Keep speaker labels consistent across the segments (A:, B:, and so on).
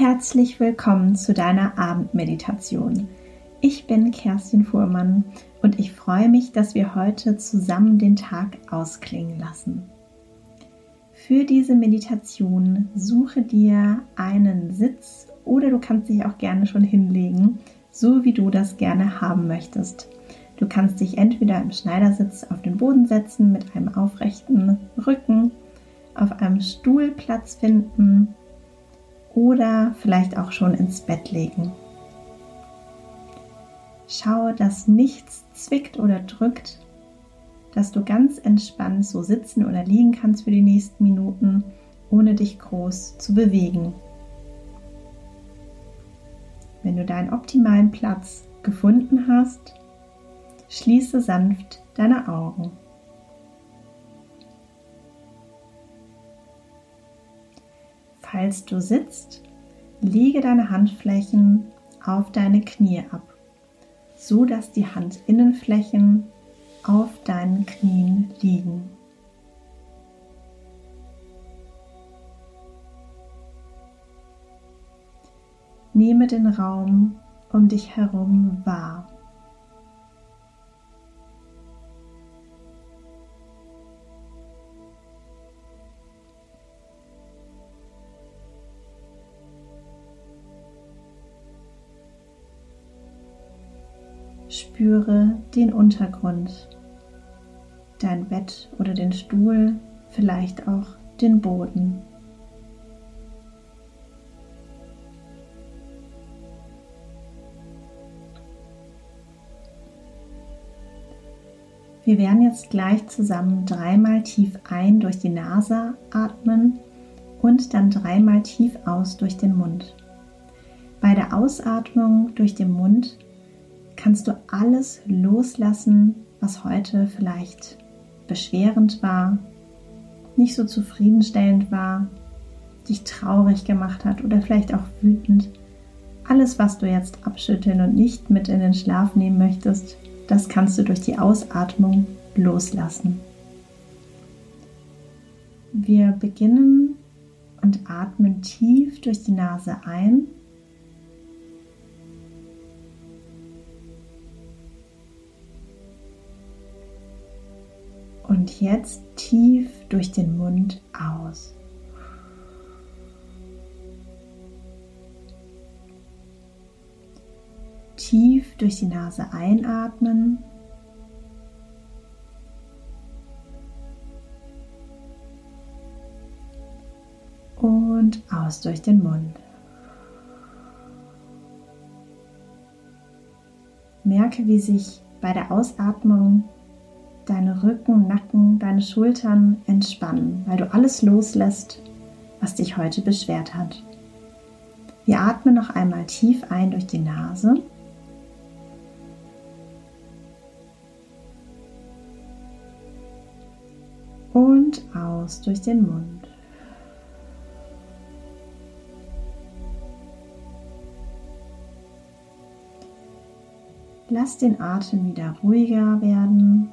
A: Herzlich willkommen zu deiner Abendmeditation. Ich bin Kerstin Fuhrmann und ich freue mich, dass wir heute zusammen den Tag ausklingen lassen. Für diese Meditation suche dir einen Sitz oder du kannst dich auch gerne schon hinlegen, so wie du das gerne haben möchtest. Du kannst dich entweder im Schneidersitz auf den Boden setzen mit einem aufrechten Rücken, auf einem Stuhl Platz finden oder vielleicht auch schon ins Bett legen. Schau, dass nichts zwickt oder drückt, dass du ganz entspannt so sitzen oder liegen kannst für die nächsten Minuten, ohne dich groß zu bewegen. Wenn du deinen optimalen Platz gefunden hast, schließe sanft deine Augen. Falls du sitzt, lege deine Handflächen auf deine Knie ab, so dass die Handinnenflächen auf deinen Knien liegen. Nehme den Raum um dich herum wahr. Spüre den Untergrund, dein Bett oder den Stuhl, vielleicht auch den Boden. Wir werden jetzt gleich zusammen dreimal tief ein durch die Nase atmen und dann dreimal tief aus durch den Mund. Bei der Ausatmung durch den Mund kannst du alles loslassen, was heute vielleicht beschwerend war, nicht so zufriedenstellend war, dich traurig gemacht hat oder vielleicht auch wütend. Alles, was du jetzt abschütteln und nicht mit in den Schlaf nehmen möchtest, das kannst du durch die Ausatmung loslassen. Wir beginnen und atmen tief durch die Nase ein Und jetzt tief durch den Mund aus. Tief durch die Nase einatmen. Und aus durch den Mund. Merke, wie sich bei der Ausatmung deine Rücken, Nacken, deine Schultern entspannen, weil du alles loslässt, was dich heute beschwert hat. Wir atmen noch einmal tief ein durch die Nase. Und aus durch den Mund. Lass den Atem wieder ruhiger werden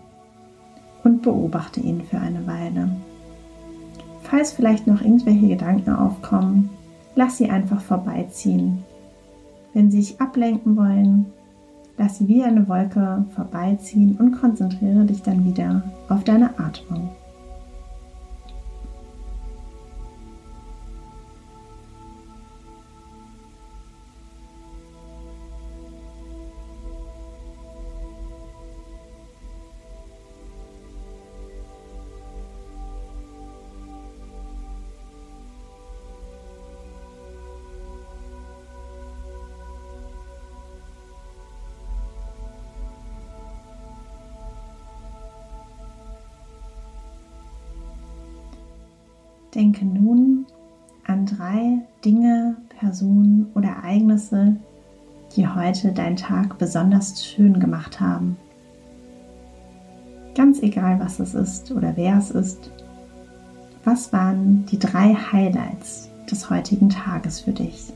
A: beobachte ihn für eine Weile. Falls vielleicht noch irgendwelche Gedanken aufkommen, lass sie einfach vorbeiziehen. Wenn sie sich ablenken wollen, lass sie wie eine Wolke vorbeiziehen und konzentriere dich dann wieder auf deine Atmung. Denke nun an drei Dinge, Personen oder Ereignisse, die heute deinen Tag besonders schön gemacht haben. Ganz egal, was es ist oder wer es ist. Was waren die drei Highlights des heutigen Tages für dich?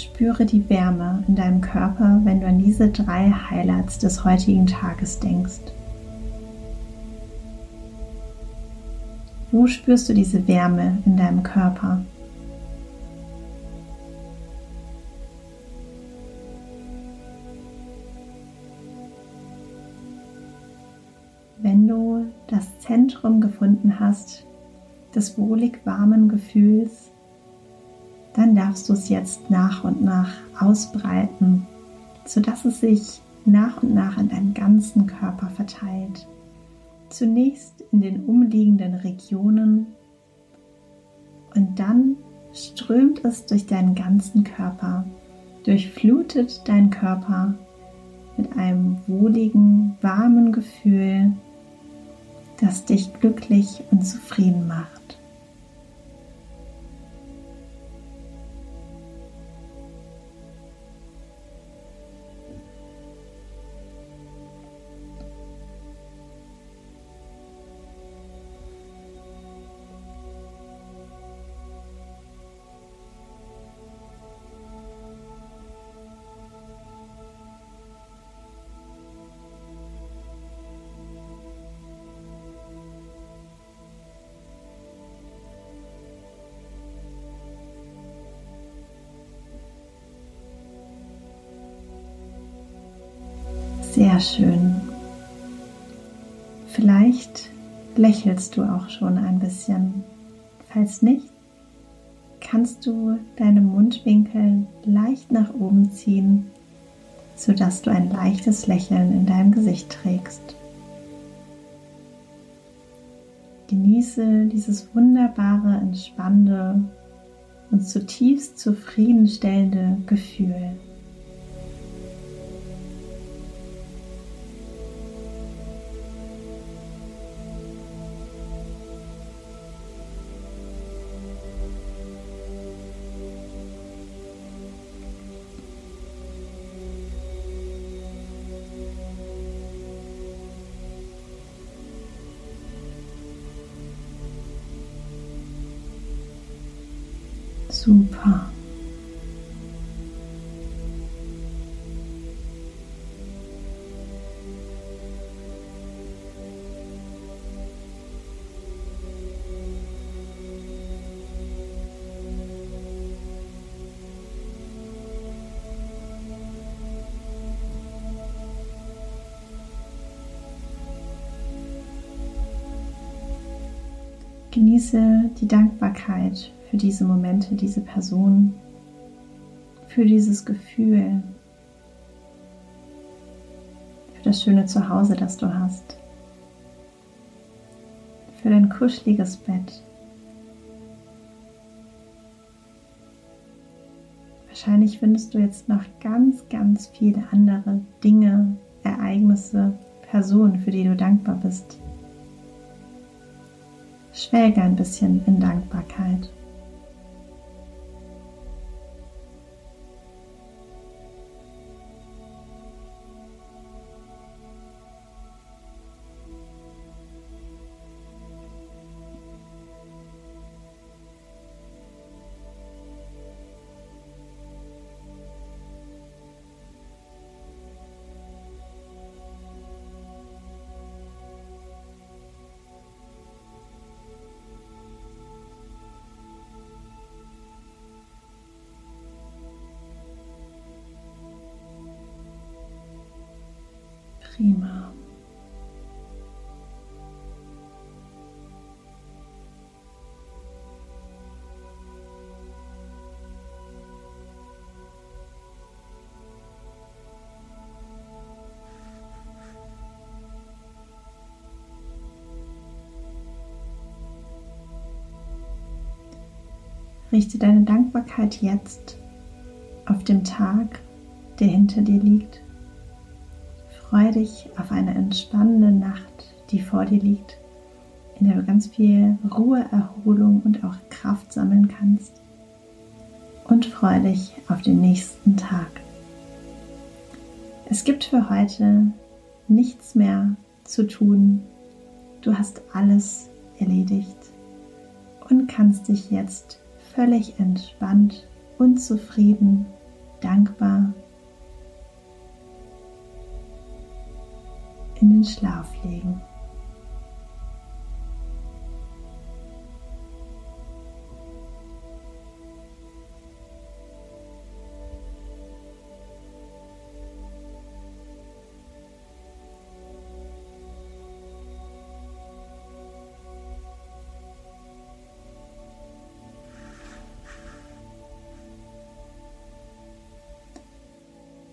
A: Spüre die Wärme in deinem Körper, wenn du an diese drei Highlights des heutigen Tages denkst. Wo spürst du diese Wärme in deinem Körper? Wenn du das Zentrum gefunden hast, des wohlig warmen Gefühls, dann darfst du es jetzt nach und nach ausbreiten, sodass es sich nach und nach in deinem ganzen Körper verteilt. Zunächst in den umliegenden Regionen und dann strömt es durch deinen ganzen Körper, durchflutet deinen Körper mit einem wohligen, warmen Gefühl, das dich glücklich und zufrieden macht. Sehr schön. Vielleicht lächelst du auch schon ein bisschen. Falls nicht, kannst du deine Mundwinkel leicht nach oben ziehen, sodass du ein leichtes Lächeln in deinem Gesicht trägst. Genieße dieses wunderbare, entspannende und zutiefst zufriedenstellende Gefühl. Super. Genieße die Dankbarkeit für diese Momente, diese Person, für dieses Gefühl, für das schöne Zuhause, das du hast, für dein kuscheliges Bett. Wahrscheinlich findest du jetzt noch ganz, ganz viele andere Dinge, Ereignisse, Personen, für die du dankbar bist. Schwelge ein bisschen in Dankbarkeit. Prima. Richte deine Dankbarkeit jetzt auf den Tag, der hinter dir liegt. Freue dich auf eine entspannende Nacht, die vor dir liegt, in der du ganz viel Ruhe, Erholung und auch Kraft sammeln kannst. Und freue dich auf den nächsten Tag. Es gibt für heute nichts mehr zu tun. Du hast alles erledigt und kannst dich jetzt völlig entspannt und zufrieden dankbar in den Schlaf legen.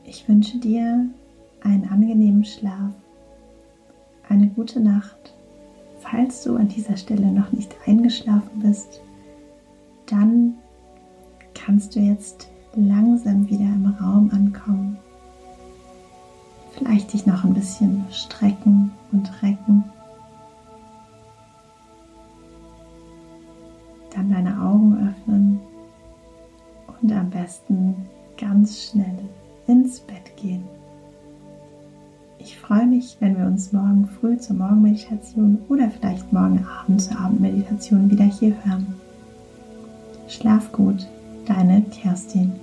A: Ich wünsche dir einen angenehmen Schlaf, eine gute Nacht. Falls du an dieser Stelle noch nicht eingeschlafen bist, dann kannst du jetzt langsam wieder im Raum ankommen. Vielleicht dich noch ein bisschen strecken und recken. Dann deine Augen öffnen und am besten ganz schnell ins Bett gehen. Ich freue mich, wenn wir uns morgen früh zur Morgenmeditation oder vielleicht morgen Abend zur Abendmeditation wieder hier hören. Schlaf gut, deine Kerstin.